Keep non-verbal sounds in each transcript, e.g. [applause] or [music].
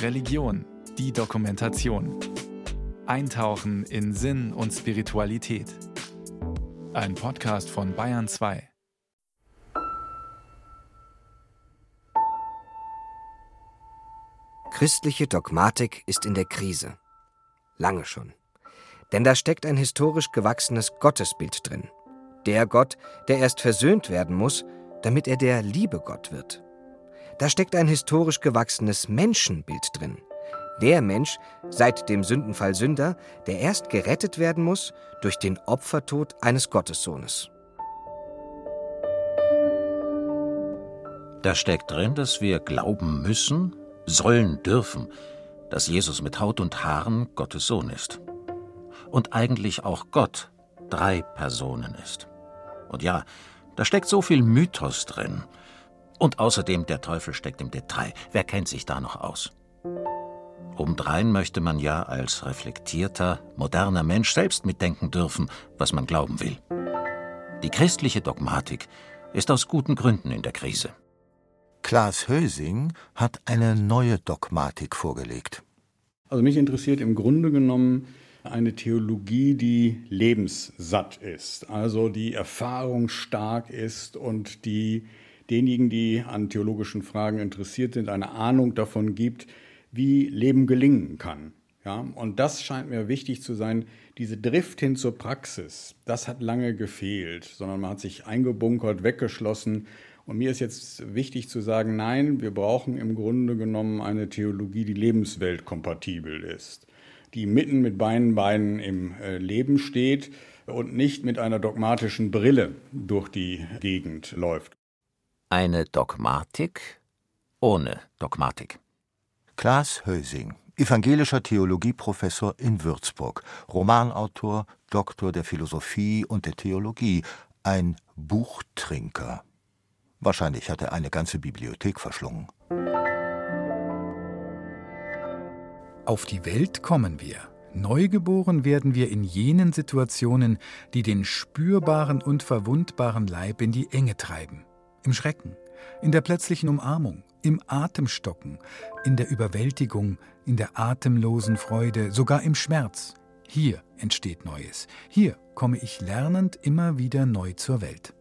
Religion, die Dokumentation. Eintauchen in Sinn und Spiritualität. Ein Podcast von Bayern 2. Christliche Dogmatik ist in der Krise. Lange schon. Denn da steckt ein historisch gewachsenes Gottesbild drin. Der Gott, der erst versöhnt werden muss, damit er der liebe Gott wird. Da steckt ein historisch gewachsenes Menschenbild drin. Der Mensch, seit dem Sündenfall Sünder, der erst gerettet werden muss durch den Opfertod eines Gottessohnes. Da steckt drin, dass wir glauben müssen, sollen, dürfen, dass Jesus mit Haut und Haaren Gottes Sohn ist. Und eigentlich auch Gott drei Personen ist. Und ja, da steckt so viel Mythos drin. Und außerdem, der Teufel steckt im Detail. Wer kennt sich da noch aus? Obendrein möchte man ja als reflektierter, moderner Mensch selbst mitdenken dürfen, was man glauben will. Die christliche Dogmatik ist aus guten Gründen in der Krise. Klaas Hösing hat eine neue Dogmatik vorgelegt. Also mich interessiert im Grunde genommen eine Theologie, die lebenssatt ist, also die erfahrungsstark ist und die denjenigen, die an theologischen Fragen interessiert sind, eine Ahnung davon gibt, wie Leben gelingen kann. Ja, und das scheint mir wichtig zu sein. Diese Drift hin zur Praxis, das hat lange gefehlt, sondern man hat sich eingebunkert, weggeschlossen. Und mir ist jetzt wichtig zu sagen, nein, wir brauchen im Grunde genommen eine Theologie, die lebensweltkompatibel ist die mitten mit beiden Beinen im äh, Leben steht und nicht mit einer dogmatischen Brille durch die Gegend läuft. Eine Dogmatik ohne Dogmatik. Klaas Hösing, evangelischer Theologieprofessor in Würzburg, Romanautor, Doktor der Philosophie und der Theologie, ein Buchtrinker. Wahrscheinlich hat er eine ganze Bibliothek verschlungen. Auf die Welt kommen wir. Neugeboren werden wir in jenen Situationen, die den spürbaren und verwundbaren Leib in die Enge treiben. Im Schrecken, in der plötzlichen Umarmung, im Atemstocken, in der Überwältigung, in der atemlosen Freude, sogar im Schmerz. Hier entsteht Neues. Hier komme ich lernend immer wieder neu zur Welt.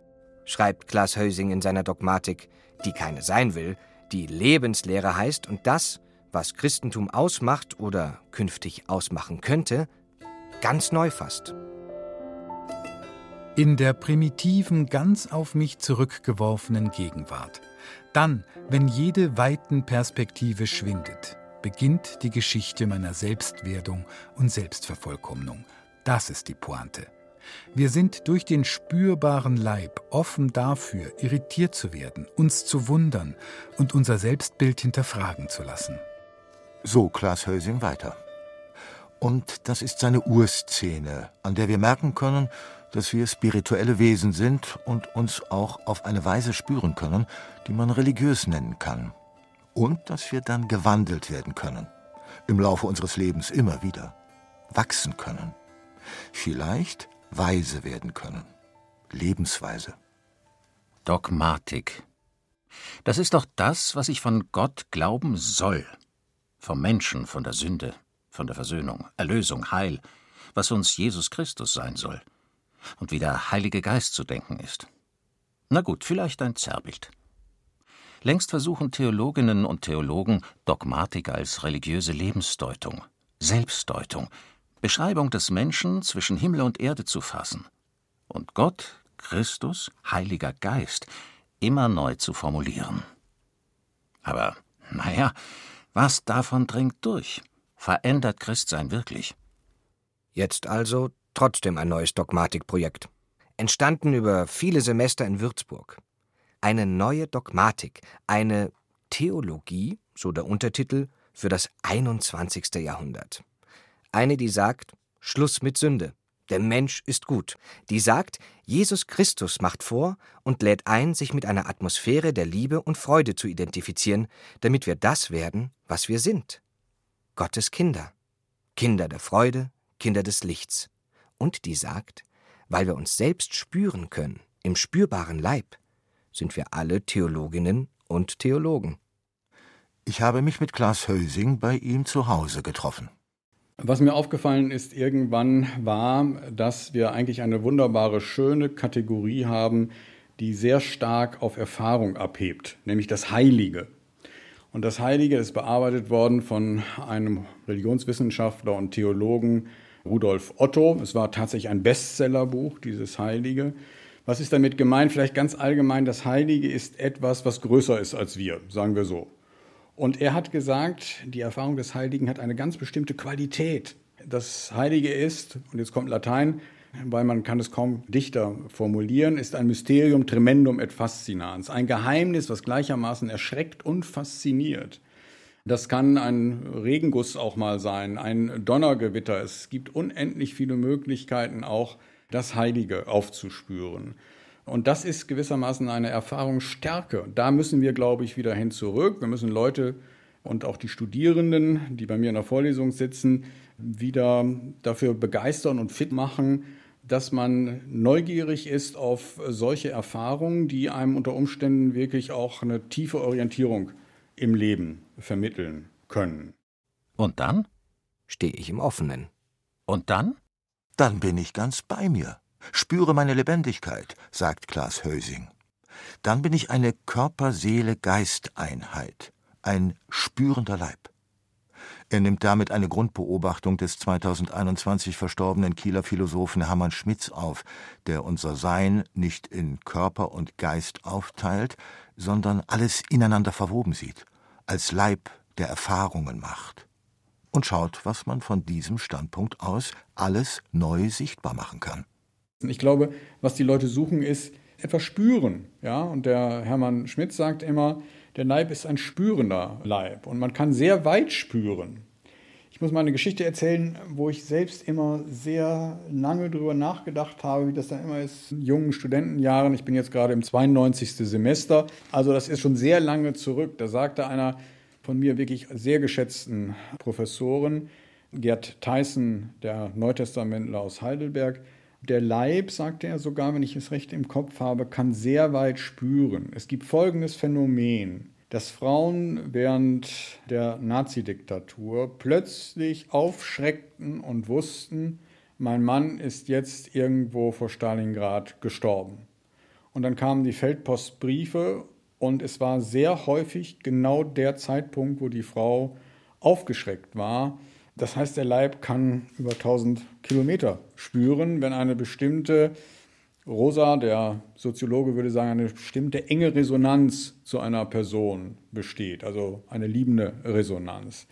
Schreibt Klaas Hösing in seiner Dogmatik, die keine sein will, die Lebenslehre heißt und das, was Christentum ausmacht oder künftig ausmachen könnte, ganz neu fasst. In der primitiven, ganz auf mich zurückgeworfenen Gegenwart. Dann, wenn jede weiten Perspektive schwindet, beginnt die Geschichte meiner Selbstwerdung und Selbstvervollkommnung. Das ist die Pointe. Wir sind durch den spürbaren Leib offen dafür, irritiert zu werden, uns zu wundern und unser Selbstbild hinterfragen zu lassen. So Klaas Hösing weiter. Und das ist seine Urszene, an der wir merken können, dass wir spirituelle Wesen sind und uns auch auf eine Weise spüren können, die man religiös nennen kann. Und dass wir dann gewandelt werden können. Im Laufe unseres Lebens immer wieder. Wachsen können. Vielleicht weise werden können. Lebensweise. Dogmatik. Das ist doch das, was ich von Gott glauben soll vom Menschen, von der Sünde, von der Versöhnung, Erlösung, Heil, was uns Jesus Christus sein soll und wie der Heilige Geist zu denken ist. Na gut, vielleicht ein Zerrbild. Längst versuchen Theologinnen und Theologen Dogmatik als religiöse Lebensdeutung, Selbstdeutung, Beschreibung des Menschen zwischen Himmel und Erde zu fassen und Gott, Christus, Heiliger Geist immer neu zu formulieren. Aber, naja, was davon dringt durch? Verändert Christsein wirklich? Jetzt also trotzdem ein neues Dogmatikprojekt. Entstanden über viele Semester in Würzburg. Eine neue Dogmatik, eine Theologie, so der Untertitel, für das 21. Jahrhundert. Eine, die sagt, Schluss mit Sünde. Der Mensch ist gut. Die sagt, Jesus Christus macht vor und lädt ein, sich mit einer Atmosphäre der Liebe und Freude zu identifizieren, damit wir das werden, was wir sind. Gottes Kinder. Kinder der Freude, Kinder des Lichts. Und die sagt, weil wir uns selbst spüren können, im spürbaren Leib, sind wir alle Theologinnen und Theologen. Ich habe mich mit Klaas Hösing bei ihm zu Hause getroffen. Was mir aufgefallen ist irgendwann war, dass wir eigentlich eine wunderbare, schöne Kategorie haben, die sehr stark auf Erfahrung abhebt, nämlich das Heilige. Und das Heilige ist bearbeitet worden von einem Religionswissenschaftler und Theologen Rudolf Otto. Es war tatsächlich ein Bestsellerbuch, dieses Heilige. Was ist damit gemeint? Vielleicht ganz allgemein, das Heilige ist etwas, was größer ist als wir, sagen wir so. Und er hat gesagt, die Erfahrung des Heiligen hat eine ganz bestimmte Qualität. Das Heilige ist, und jetzt kommt Latein, weil man kann es kaum dichter formulieren, ist ein Mysterium tremendum et fascinans, ein Geheimnis, was gleichermaßen erschreckt und fasziniert. Das kann ein Regenguss auch mal sein, ein Donnergewitter. Es gibt unendlich viele Möglichkeiten, auch das Heilige aufzuspüren. Und das ist gewissermaßen eine Erfahrungsstärke. Da müssen wir, glaube ich, wieder hin zurück. Wir müssen Leute und auch die Studierenden, die bei mir in der Vorlesung sitzen, wieder dafür begeistern und fit machen, dass man neugierig ist auf solche Erfahrungen, die einem unter Umständen wirklich auch eine tiefe Orientierung im Leben vermitteln können. Und dann? Stehe ich im Offenen. Und dann? Dann bin ich ganz bei mir, spüre meine Lebendigkeit, sagt Klaas Hösing. Dann bin ich eine Körper-Seele-Geist-Einheit, ein spürender Leib. Er nimmt damit eine Grundbeobachtung des 2021 verstorbenen Kieler Philosophen Hermann Schmitz auf, der unser Sein nicht in Körper und Geist aufteilt, sondern alles ineinander verwoben sieht, als Leib, der Erfahrungen macht. Und schaut, was man von diesem Standpunkt aus alles neu sichtbar machen kann. Ich glaube, was die Leute suchen, ist etwas spüren. Ja? Und der Hermann Schmitz sagt immer, der Leib ist ein spürender Leib und man kann sehr weit spüren. Ich muss mal eine Geschichte erzählen, wo ich selbst immer sehr lange darüber nachgedacht habe, wie das dann immer ist in jungen Studentenjahren. Ich bin jetzt gerade im 92. Semester, also das ist schon sehr lange zurück. Da sagte einer von mir wirklich sehr geschätzten Professoren, Gerd Theissen, der Neutestamentler aus Heidelberg, der Leib, sagte er sogar, wenn ich es recht im Kopf habe, kann sehr weit spüren. Es gibt folgendes Phänomen, dass Frauen während der Nazidiktatur plötzlich aufschreckten und wussten, mein Mann ist jetzt irgendwo vor Stalingrad gestorben. Und dann kamen die Feldpostbriefe und es war sehr häufig genau der Zeitpunkt, wo die Frau aufgeschreckt war, das heißt, der Leib kann über 1000 Kilometer spüren, wenn eine bestimmte, Rosa, der Soziologe würde sagen, eine bestimmte enge Resonanz zu einer Person besteht, also eine liebende Resonanz.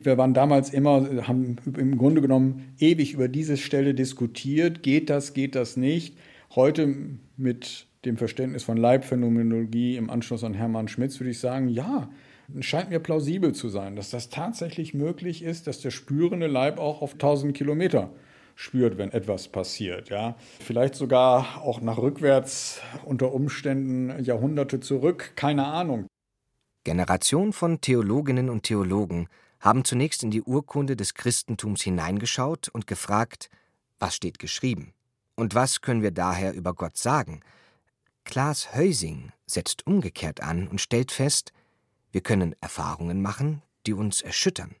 Wir waren damals immer, haben im Grunde genommen ewig über diese Stelle diskutiert, geht das, geht das nicht. Heute mit dem Verständnis von Leibphänomenologie im Anschluss an Hermann Schmitz würde ich sagen, ja, scheint mir plausibel zu sein, dass das tatsächlich möglich ist, dass der spürende Leib auch auf 1000 Kilometer spürt, wenn etwas passiert. Ja. Vielleicht sogar auch nach rückwärts unter Umständen Jahrhunderte zurück, keine Ahnung. Generationen von Theologinnen und Theologen haben zunächst in die Urkunde des Christentums hineingeschaut und gefragt, was steht geschrieben? Und was können wir daher über Gott sagen? Klaas Heusing setzt umgekehrt an und stellt fest, wir können Erfahrungen machen, die uns erschüttern,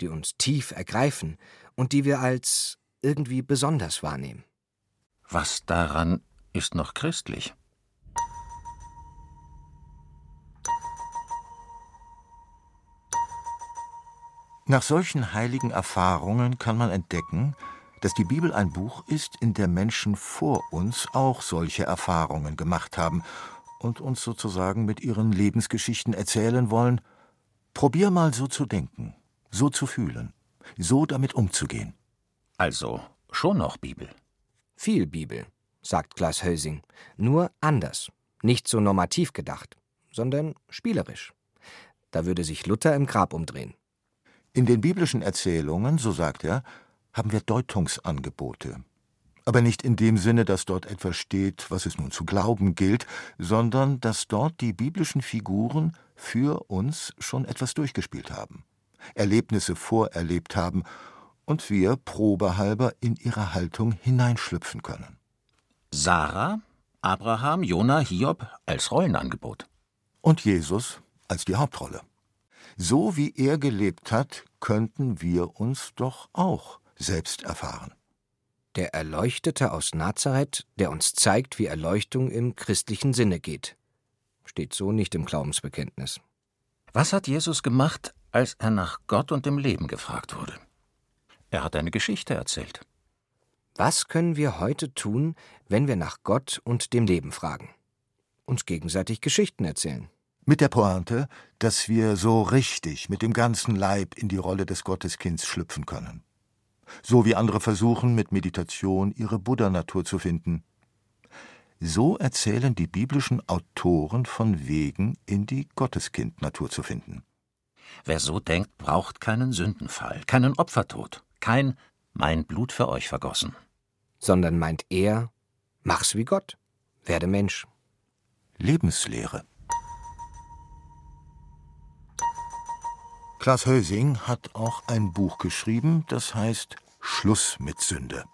die uns tief ergreifen und die wir als irgendwie besonders wahrnehmen. Was daran ist noch christlich? Nach solchen heiligen Erfahrungen kann man entdecken, dass die Bibel ein Buch ist, in der Menschen vor uns auch solche Erfahrungen gemacht haben und uns sozusagen mit ihren Lebensgeschichten erzählen wollen, probier mal so zu denken, so zu fühlen, so damit umzugehen. Also schon noch Bibel. Viel Bibel, sagt Klaas Hösing, nur anders, nicht so normativ gedacht, sondern spielerisch. Da würde sich Luther im Grab umdrehen. In den biblischen Erzählungen, so sagt er, haben wir Deutungsangebote, aber nicht in dem Sinne, dass dort etwas steht, was es nun zu glauben gilt, sondern dass dort die biblischen Figuren für uns schon etwas durchgespielt haben, Erlebnisse vorerlebt haben und wir probehalber in ihre Haltung hineinschlüpfen können. Sarah, Abraham, Jona, Hiob als Rollenangebot. Und Jesus als die Hauptrolle. So wie er gelebt hat, könnten wir uns doch auch selbst erfahren. Der Erleuchtete aus Nazareth, der uns zeigt, wie Erleuchtung im christlichen Sinne geht. Steht so nicht im Glaubensbekenntnis. Was hat Jesus gemacht, als er nach Gott und dem Leben gefragt wurde? Er hat eine Geschichte erzählt. Was können wir heute tun, wenn wir nach Gott und dem Leben fragen? Uns gegenseitig Geschichten erzählen. Mit der Pointe, dass wir so richtig mit dem ganzen Leib in die Rolle des Gotteskinds schlüpfen können. So wie andere versuchen, mit Meditation ihre Buddha-Natur zu finden. So erzählen die biblischen Autoren von Wegen, in die Gotteskind-Natur zu finden. Wer so denkt, braucht keinen Sündenfall, keinen Opfertod, kein mein Blut für euch vergossen. Sondern meint er, mach's wie Gott, werde Mensch. Lebenslehre. Klaas Hösing hat auch ein Buch geschrieben, das heißt Schluss mit Sünde.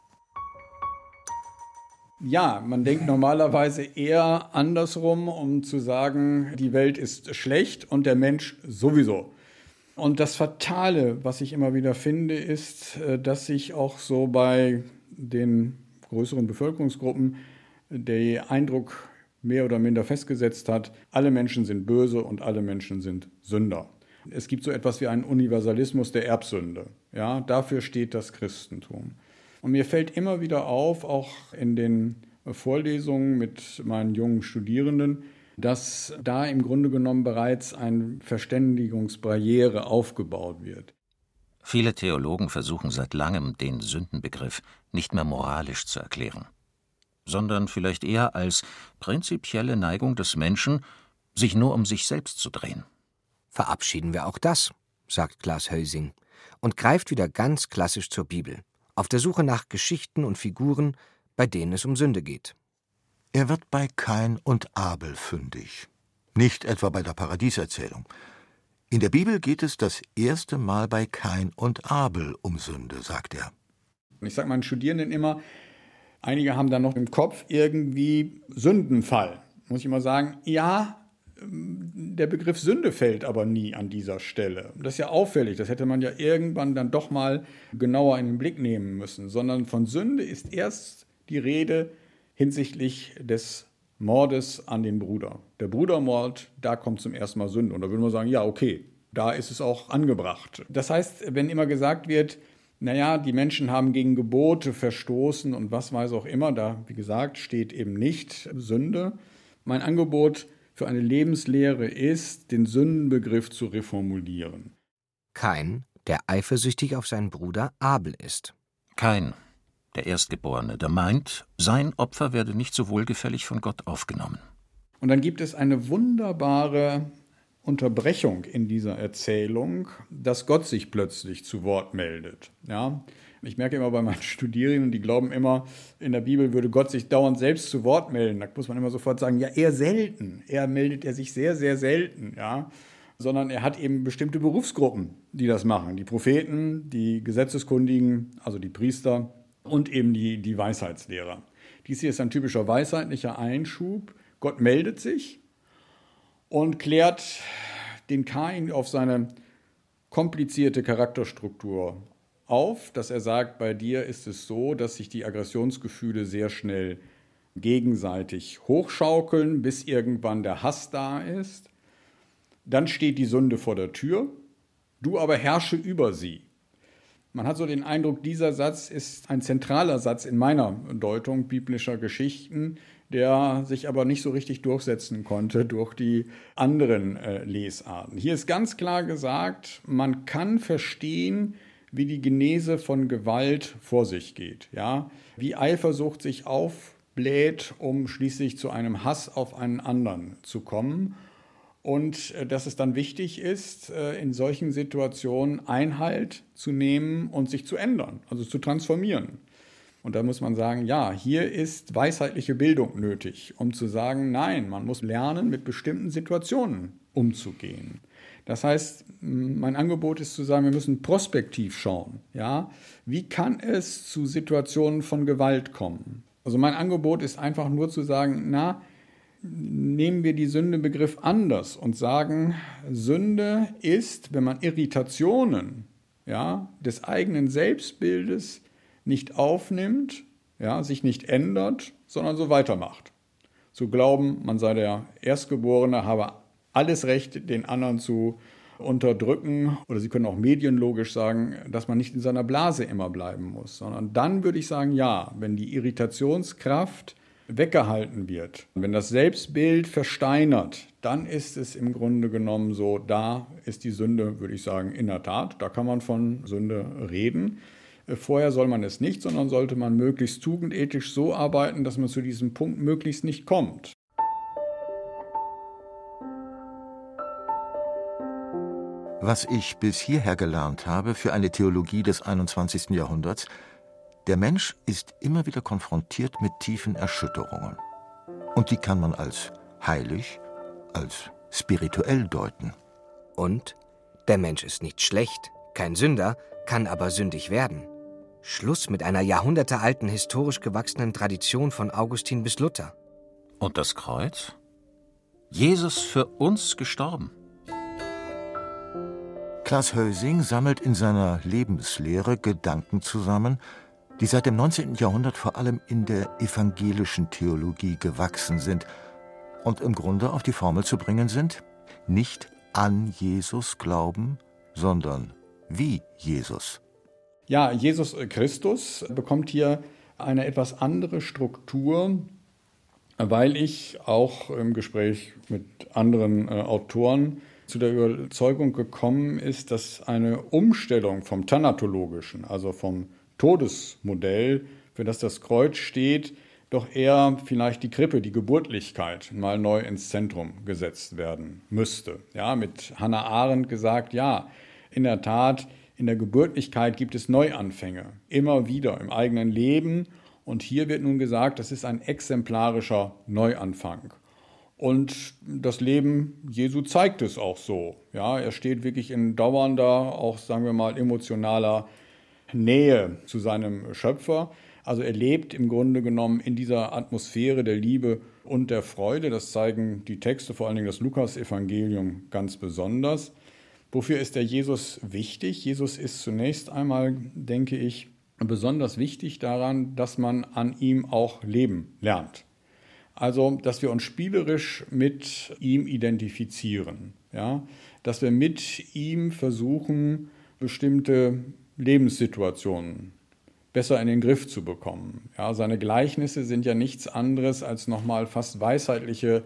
Ja, man denkt normalerweise eher andersrum, um zu sagen, die Welt ist schlecht und der Mensch sowieso. Und das Fatale, was ich immer wieder finde, ist, äh, dass sich auch so bei den größeren Bevölkerungsgruppen der Eindruck mehr oder minder festgesetzt hat, alle Menschen sind böse und alle Menschen sind Sünder. Es gibt so etwas wie einen Universalismus der Erbsünde. Ja, dafür steht das Christentum. Und mir fällt immer wieder auf, auch in den Vorlesungen mit meinen jungen Studierenden, dass da im Grunde genommen bereits eine Verständigungsbarriere aufgebaut wird. Viele Theologen versuchen seit langem, den Sündenbegriff nicht mehr moralisch zu erklären, sondern vielleicht eher als prinzipielle Neigung des Menschen, sich nur um sich selbst zu drehen. Verabschieden wir auch das, sagt Klaas Hösing und greift wieder ganz klassisch zur Bibel, auf der Suche nach Geschichten und Figuren, bei denen es um Sünde geht. Er wird bei Kain und Abel fündig, nicht etwa bei der Paradieserzählung. In der Bibel geht es das erste Mal bei Kain und Abel um Sünde, sagt er. Ich sage meinen Studierenden immer, einige haben dann noch im Kopf irgendwie Sündenfall. Muss ich immer sagen, ja, der Begriff Sünde fällt aber nie an dieser Stelle. Das ist ja auffällig, das hätte man ja irgendwann dann doch mal genauer in den Blick nehmen müssen, sondern von Sünde ist erst die Rede hinsichtlich des Mordes an den Bruder. Der Brudermord, da kommt zum ersten Mal Sünde. Und da würde man sagen, ja, okay, da ist es auch angebracht. Das heißt, wenn immer gesagt wird, naja, die Menschen haben gegen Gebote verstoßen und was weiß auch immer, da, wie gesagt, steht eben nicht Sünde. Mein Angebot für eine Lebenslehre ist, den Sündenbegriff zu reformulieren. Kein, der eifersüchtig auf seinen Bruder Abel ist. Kein, der Erstgeborene, der meint, sein Opfer werde nicht so wohlgefällig von Gott aufgenommen. Und dann gibt es eine wunderbare Unterbrechung in dieser Erzählung, dass Gott sich plötzlich zu Wort meldet. Ja? Ich merke immer bei meinen [laughs] Studierenden, die glauben immer, in der Bibel würde Gott sich dauernd selbst zu Wort melden. Da muss man immer sofort sagen, ja, eher selten. Er meldet er sich sehr, sehr selten, ja. Sondern er hat eben bestimmte Berufsgruppen, die das machen. Die Propheten, die Gesetzeskundigen, also die Priester und eben die, die Weisheitslehrer. Dies hier ist ein typischer weisheitlicher Einschub. Gott meldet sich und klärt den Kain auf seine komplizierte Charakterstruktur auf, dass er sagt, bei dir ist es so, dass sich die Aggressionsgefühle sehr schnell gegenseitig hochschaukeln, bis irgendwann der Hass da ist. Dann steht die Sünde vor der Tür, du aber herrsche über sie. Man hat so den Eindruck, dieser Satz ist ein zentraler Satz in meiner Deutung biblischer Geschichten, der sich aber nicht so richtig durchsetzen konnte durch die anderen äh, Lesarten. Hier ist ganz klar gesagt, man kann verstehen, wie die Genese von Gewalt vor sich geht, ja, wie Eifersucht sich aufbläht, um schließlich zu einem Hass auf einen anderen zu kommen und äh, dass es dann wichtig ist, äh, in solchen Situationen Einhalt zu nehmen und sich zu ändern, also zu transformieren. Und da muss man sagen, ja, hier ist weisheitliche Bildung nötig, um zu sagen, nein, man muss lernen, mit bestimmten Situationen umzugehen. Das heißt, mein Angebot ist zu sagen, wir müssen prospektiv schauen. Ja? Wie kann es zu Situationen von Gewalt kommen? Also mein Angebot ist einfach nur zu sagen, na, nehmen wir die Sündebegriff anders und sagen, Sünde ist, wenn man Irritationen ja, des eigenen Selbstbildes nicht aufnimmt, ja, sich nicht ändert, sondern so weitermacht. Zu glauben, man sei der Erstgeborene, habe alles Recht, den anderen zu unterdrücken. Oder Sie können auch medienlogisch sagen, dass man nicht in seiner Blase immer bleiben muss, sondern dann würde ich sagen, ja, wenn die Irritationskraft weggehalten wird, wenn das Selbstbild versteinert, dann ist es im Grunde genommen so, da ist die Sünde, würde ich sagen, in der Tat, da kann man von Sünde reden. Vorher soll man es nicht, sondern sollte man möglichst tugendethisch so arbeiten, dass man zu diesem Punkt möglichst nicht kommt. Was ich bis hierher gelernt habe für eine Theologie des 21. Jahrhunderts, der Mensch ist immer wieder konfrontiert mit tiefen Erschütterungen. Und die kann man als heilig, als spirituell deuten. Und der Mensch ist nicht schlecht, kein Sünder, kann aber sündig werden. Schluss mit einer jahrhundertealten historisch gewachsenen Tradition von Augustin bis Luther. Und das Kreuz? Jesus für uns gestorben. Klaas Hösing sammelt in seiner Lebenslehre Gedanken zusammen, die seit dem 19. Jahrhundert vor allem in der evangelischen Theologie gewachsen sind und im Grunde auf die Formel zu bringen sind, nicht an Jesus glauben, sondern wie Jesus. Ja, Jesus Christus bekommt hier eine etwas andere Struktur, weil ich auch im Gespräch mit anderen äh, Autoren zu der Überzeugung gekommen ist, dass eine Umstellung vom Thanatologischen, also vom Todesmodell, für das das Kreuz steht, doch eher vielleicht die Krippe, die Geburtlichkeit mal neu ins Zentrum gesetzt werden müsste. Ja, mit Hannah Arendt gesagt, ja, in der Tat, in der Geburtlichkeit gibt es Neuanfänge, immer wieder im eigenen Leben. Und hier wird nun gesagt, das ist ein exemplarischer Neuanfang. Und das Leben Jesu zeigt es auch so. Ja, er steht wirklich in dauernder, auch sagen wir mal emotionaler Nähe zu seinem Schöpfer. Also er lebt im Grunde genommen in dieser Atmosphäre der Liebe und der Freude. Das zeigen die Texte, vor allen Dingen das Lukas-Evangelium ganz besonders. Wofür ist der Jesus wichtig? Jesus ist zunächst einmal, denke ich, besonders wichtig daran, dass man an ihm auch leben lernt. Also, dass wir uns spielerisch mit ihm identifizieren, ja? dass wir mit ihm versuchen, bestimmte Lebenssituationen besser in den Griff zu bekommen. Ja, seine Gleichnisse sind ja nichts anderes als nochmal fast weisheitliche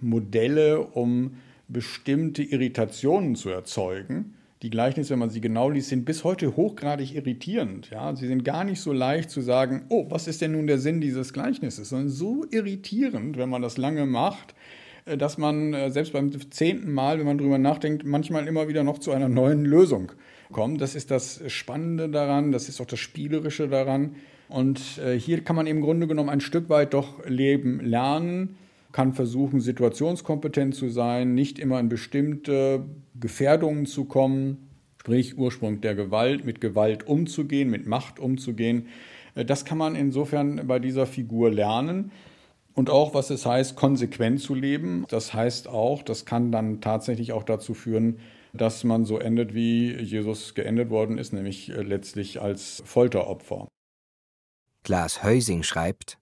Modelle, um bestimmte Irritationen zu erzeugen. Die Gleichnisse, wenn man sie genau liest, sind bis heute hochgradig irritierend. Ja, sie sind gar nicht so leicht zu sagen, oh, was ist denn nun der Sinn dieses Gleichnisses, sondern so irritierend, wenn man das lange macht, äh, dass man äh, selbst beim zehnten Mal, wenn man drüber nachdenkt, manchmal immer wieder noch zu einer neuen Lösung kommen. Das ist das Spannende daran, das ist auch das Spielerische daran. Und äh, hier kann man im Grunde genommen ein Stück weit doch leben lernen, kann versuchen, situationskompetent zu sein, nicht immer in bestimmte Gefährdungen zu kommen, sprich Ursprung der Gewalt, mit Gewalt umzugehen, mit Macht umzugehen. Äh, das kann man insofern bei dieser Figur lernen. Und auch, was es heißt, konsequent zu leben. Das heißt auch, das kann dann tatsächlich auch dazu führen, dass man so endet, wie Jesus geendet worden ist, nämlich äh, letztlich als Folteropfer. Klaas Heusing schreibt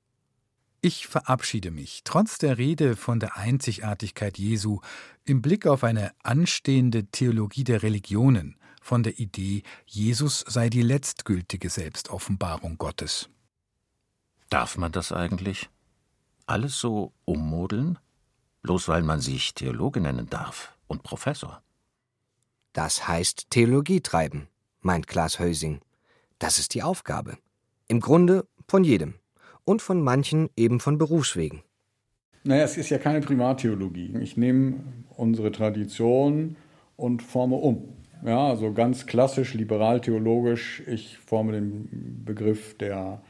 Ich verabschiede mich, trotz der Rede von der Einzigartigkeit Jesu, im Blick auf eine anstehende Theologie der Religionen, von der Idee, Jesus sei die letztgültige Selbstoffenbarung Gottes. Darf man das eigentlich? Alles so ummodeln? Bloß weil man sich Theologe nennen darf und Professor. Das heißt Theologie treiben, meint Klaas Hösing. Das ist die Aufgabe. Im Grunde von jedem. Und von manchen eben von Berufswegen. Naja, es ist ja keine Primartheologie. Ich nehme unsere Tradition und forme um. Ja, also ganz klassisch, liberal-theologisch. Ich forme den Begriff der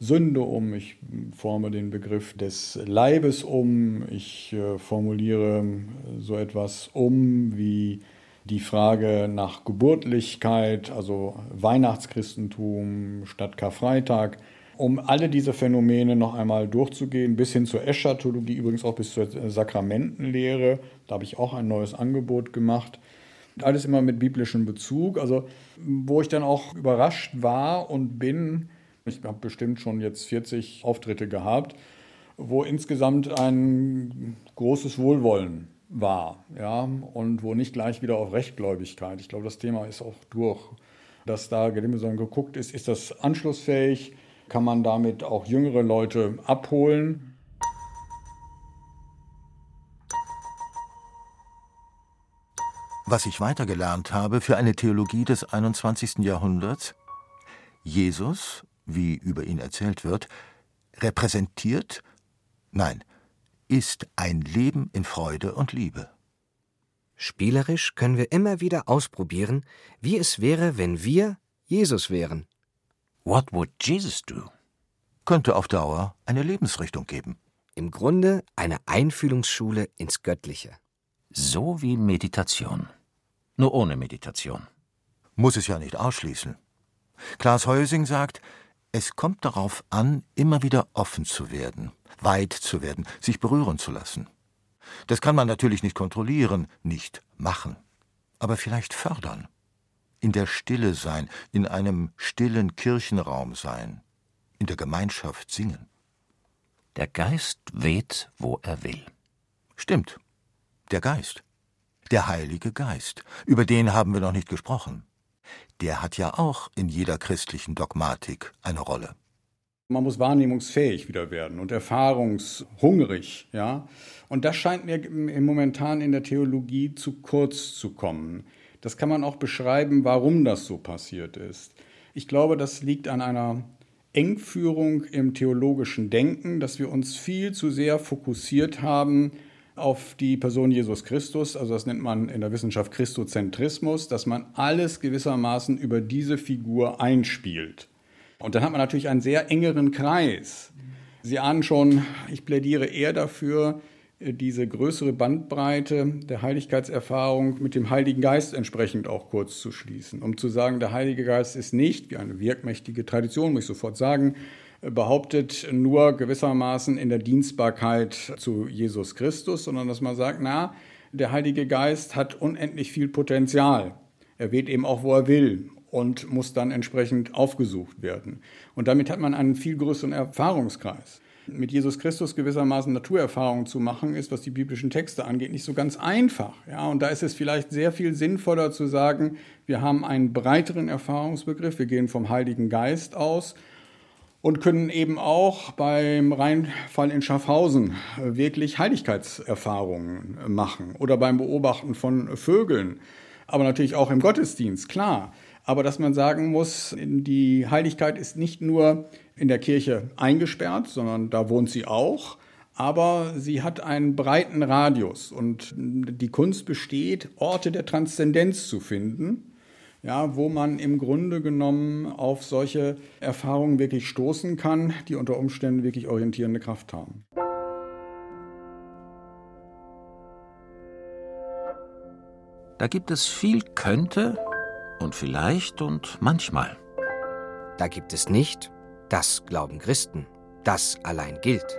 Sünde um, ich forme den Begriff des Leibes um, ich äh, formuliere so etwas um wie die Frage nach Geburtlichkeit, also Weihnachtschristentum statt Karfreitag. um alle diese Phänomene noch einmal durchzugehen, bis hin zur Eschatologie, übrigens auch bis zur Sakramentenlehre. Da habe ich auch ein neues Angebot gemacht. Alles immer mit biblischem Bezug. Also, wo ich dann auch überrascht war und bin, ich habe bestimmt schon jetzt 40 Auftritte gehabt, wo insgesamt ein großes Wohlwollen war, ja, und wo nicht gleich wieder auf Rechtgläubigkeit. Ich glaube, das Thema ist auch durch, dass da Gelimmeson geguckt ist, ist das anschlussfähig, kann man damit auch jüngere Leute abholen. Was ich weitergelernt habe für eine Theologie des 21. Jahrhunderts, Jesus, wie über ihn erzählt wird, repräsentiert, nein, ist ein Leben in Freude und Liebe. Spielerisch können wir immer wieder ausprobieren, wie es wäre, wenn wir Jesus wären. What would Jesus do? Könnte auf Dauer eine Lebensrichtung geben. Im Grunde eine Einfühlungsschule ins Göttliche. So wie Meditation. Nur ohne Meditation. Muss es ja nicht ausschließen. Klaas Heusing sagt, es kommt darauf an, immer wieder offen zu werden, weit zu werden, sich berühren zu lassen. Das kann man natürlich nicht kontrollieren, nicht machen, aber vielleicht fördern. In der Stille sein, in einem stillen Kirchenraum sein, in der Gemeinschaft singen. Der Geist weht, wo er will. Stimmt. Der Geist. Der Heilige Geist. Über den haben wir noch nicht gesprochen. Der hat ja auch in jeder christlichen Dogmatik eine Rolle. Man muss wahrnehmungsfähig wieder werden und erfahrungshungrig, ja. Und das scheint mir momentan in der Theologie zu kurz zu kommen. Das kann man auch beschreiben, warum das so passiert ist. Ich glaube, das liegt an einer Engführung im theologischen Denken, dass wir uns viel zu sehr fokussiert haben auf die Person Jesus Christus, also das nennt man in der Wissenschaft Christozentrismus, dass man alles gewissermaßen über diese Figur einspielt. Und dann hat man natürlich einen sehr engeren Kreis. Sie ahnen schon, ich plädiere eher dafür, diese größere Bandbreite der Heiligkeitserfahrung mit dem Heiligen Geist entsprechend auch kurz zu schließen, um zu sagen, der Heilige Geist ist nicht, wie eine wirkmächtige Tradition, muss ich sofort sagen, behauptet nur gewissermaßen in der Dienstbarkeit zu Jesus Christus, sondern dass man sagt, na, der Heilige Geist hat unendlich viel Potenzial. Er weht eben auch, wo er will und muss dann entsprechend aufgesucht werden. Und damit hat man einen viel größeren Erfahrungskreis. Mit Jesus Christus gewissermaßen Naturerfahrungen zu machen, ist, was die biblischen Texte angeht, nicht so ganz einfach. Ja, und da ist es vielleicht sehr viel sinnvoller zu sagen, wir haben einen breiteren Erfahrungsbegriff, wir gehen vom Heiligen Geist aus und können eben auch beim Reinfall in Schaffhausen wirklich Heiligkeitserfahrungen machen. Oder beim Beobachten von Vögeln, aber natürlich auch im Gottesdienst, klar. Aber dass man sagen muss, die Heiligkeit ist nicht nur in der Kirche eingesperrt, sondern da wohnt sie auch. Aber sie hat einen breiten Radius. Und die Kunst besteht, Orte der Transzendenz zu finden, ja, wo man im Grunde genommen auf solche Erfahrungen wirklich stoßen kann, die unter Umständen wirklich orientierende Kraft haben. Da gibt es viel könnte und vielleicht und manchmal. Da gibt es nicht, das glauben Christen, das allein gilt.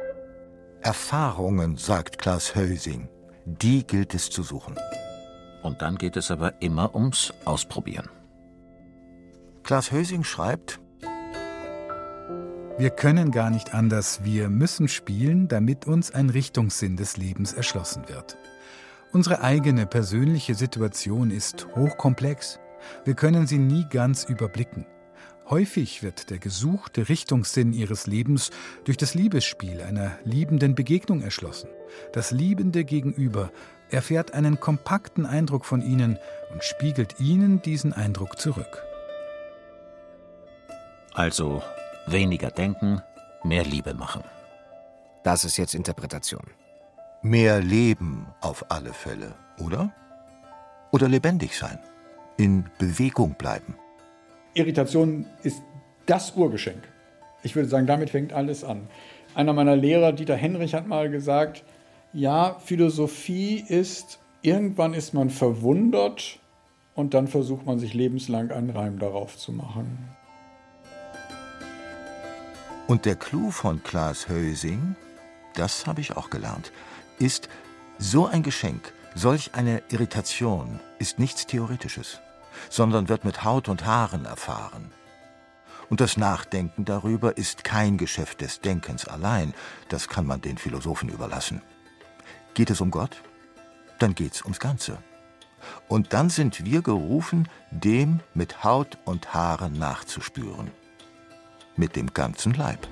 Erfahrungen, sagt Klaas Hösing, die gilt es zu suchen. Und dann geht es aber immer ums Ausprobieren. Klaas Hösing schreibt, wir können gar nicht anders, wir müssen spielen, damit uns ein Richtungssinn des Lebens erschlossen wird. Unsere eigene persönliche Situation ist hochkomplex. Wir können sie nie ganz überblicken. Häufig wird der gesuchte Richtungssinn ihres Lebens durch das Liebesspiel einer liebenden Begegnung erschlossen. Das liebende Gegenüber erfährt einen kompakten Eindruck von ihnen und spiegelt ihnen diesen Eindruck zurück. Also weniger denken, mehr Liebe machen. Das ist jetzt Interpretation. Mehr Leben auf alle Fälle, oder? Oder lebendig sein in Bewegung bleiben. Irritation ist das Urgeschenk. Ich würde sagen, damit fängt alles an. Einer meiner Lehrer, Dieter Henrich, hat mal gesagt, ja, Philosophie ist, irgendwann ist man verwundert und dann versucht man sich lebenslang einen Reim darauf zu machen. Und der Clou von Klaas Hösing, das habe ich auch gelernt, ist, so ein Geschenk, solch eine Irritation ist nichts Theoretisches, sondern wird mit Haut und Haaren erfahren. Und das Nachdenken darüber ist kein Geschäft des Denkens allein, das kann man den Philosophen überlassen. Geht es um Gott? Dann geht's ums Ganze. Und dann sind wir gerufen, dem mit Haut und Haaren nachzuspüren. Mit dem ganzen Leib.